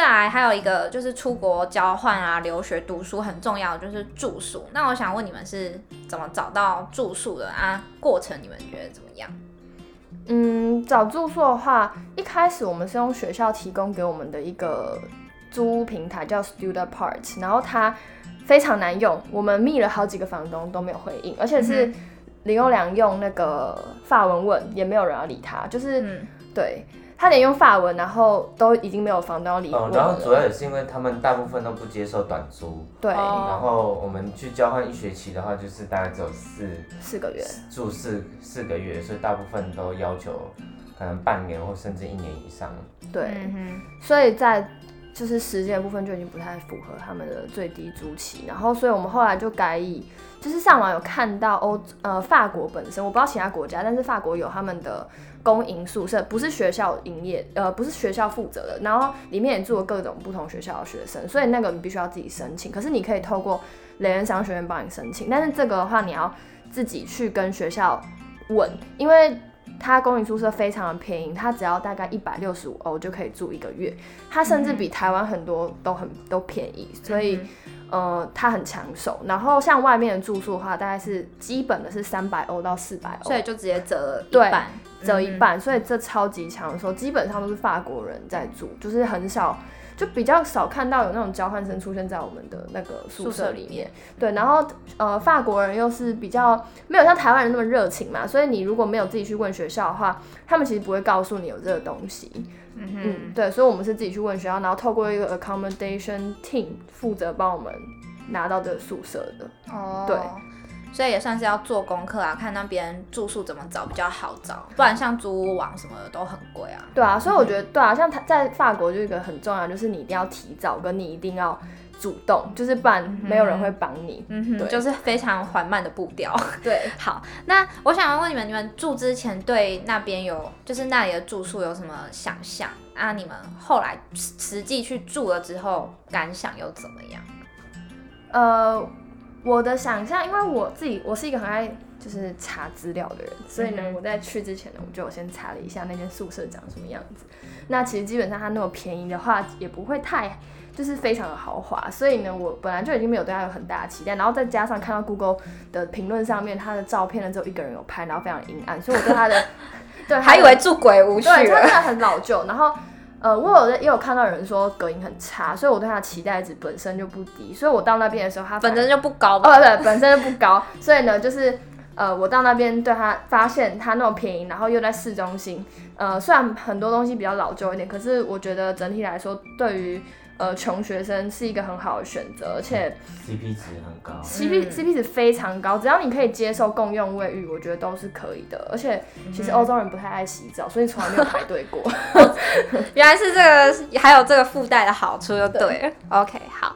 再来还有一个就是出国交换啊、留学读书很重要就是住宿。那我想问你们是怎么找到住宿的啊？过程你们觉得怎么样？嗯，找住宿的话，一开始我们是用学校提供给我们的一个租屋平台叫 Student Part，然后它非常难用，我们密了好几个房东都没有回应，而且是林优良用那个法文问也没有人要理他，就是、嗯、对。他连用法文，然后都已经没有房东要理我、嗯。然后主要也是因为他们大部分都不接受短租。对。然后我们去交换一学期的话，就是大概只有四四个月住四四个月，所以大部分都要求可能半年或甚至一年以上。对。嗯、所以在就是时间的部分就已经不太符合他们的最低租期，然后所以我们后来就改以就是上网有看到欧呃法国本身，我不知道其他国家，但是法国有他们的。公营宿舍不是学校营业，呃，不是学校负责的，然后里面也住了各种不同学校的学生，所以那个你必须要自己申请。可是你可以透过雷恩商学院帮你申请，但是这个的话你要自己去跟学校问，因为它公寓宿舍非常的便宜，它只要大概一百六十五欧就可以住一个月，它甚至比台湾很多都很都便宜，所以。呃，它很抢手，然后像外面的住宿的话，大概是基本的是三百欧到四百欧，所以就直接折了一半，折一半，所以这超级抢手，基本上都是法国人在住，就是很少，就比较少看到有那种交换生出现在我们的那个宿舍里面。对，然后呃，法国人又是比较没有像台湾人那么热情嘛，所以你如果没有自己去问学校的话，他们其实不会告诉你有这个东西。嗯，嗯，对，所以我们是自己去问学校，然后透过一个 accommodation team 负责帮我们拿到这个宿舍的。哦，对，所以也算是要做功课啊，看那边住宿怎么找比较好找，不然像租屋网什么的都很贵啊。对啊，所以我觉得对啊，像他在法国就一个很重要，就是你一定要提早，跟你一定要。主动就是不然没有人会帮你，嗯哼，就是非常缓慢的步调。对，好，那我想要问你们，你们住之前对那边有，就是那里的住宿有什么想象啊？你们后来实际去住了之后，感想又怎么样？呃，我的想象，因为我自己我是一个很爱就是查资料的人，所以呢，我在去之前呢，我就先查了一下那间宿舍长什么样子。那其实基本上它那么便宜的话，也不会太。就是非常的豪华，所以呢，我本来就已经没有对它有很大的期待，然后再加上看到 Google 的评论上面，它的照片呢只有一个人有拍，然后非常阴暗，所以我对它的，对，还以为住鬼屋去了，对，它真的很老旧。然后，呃，我有也有看到有人说隔音很差，所以我对他的期待值本身就不低，所以我到那边的时候，他本身就不高吧？哦，对，本身就不高，所以呢，就是呃，我到那边对他发现他那么便宜，然后又在市中心，呃，虽然很多东西比较老旧一点，可是我觉得整体来说，对于呃，穷学生是一个很好的选择，而且 CP 值很高，CP、嗯、CP 值非常高，只要你可以接受共用卫浴，我觉得都是可以的。而且其实欧洲人不太爱洗澡，所以从来没有排队过。原来是这个，还有这个附带的好处，就对了。对 OK，好。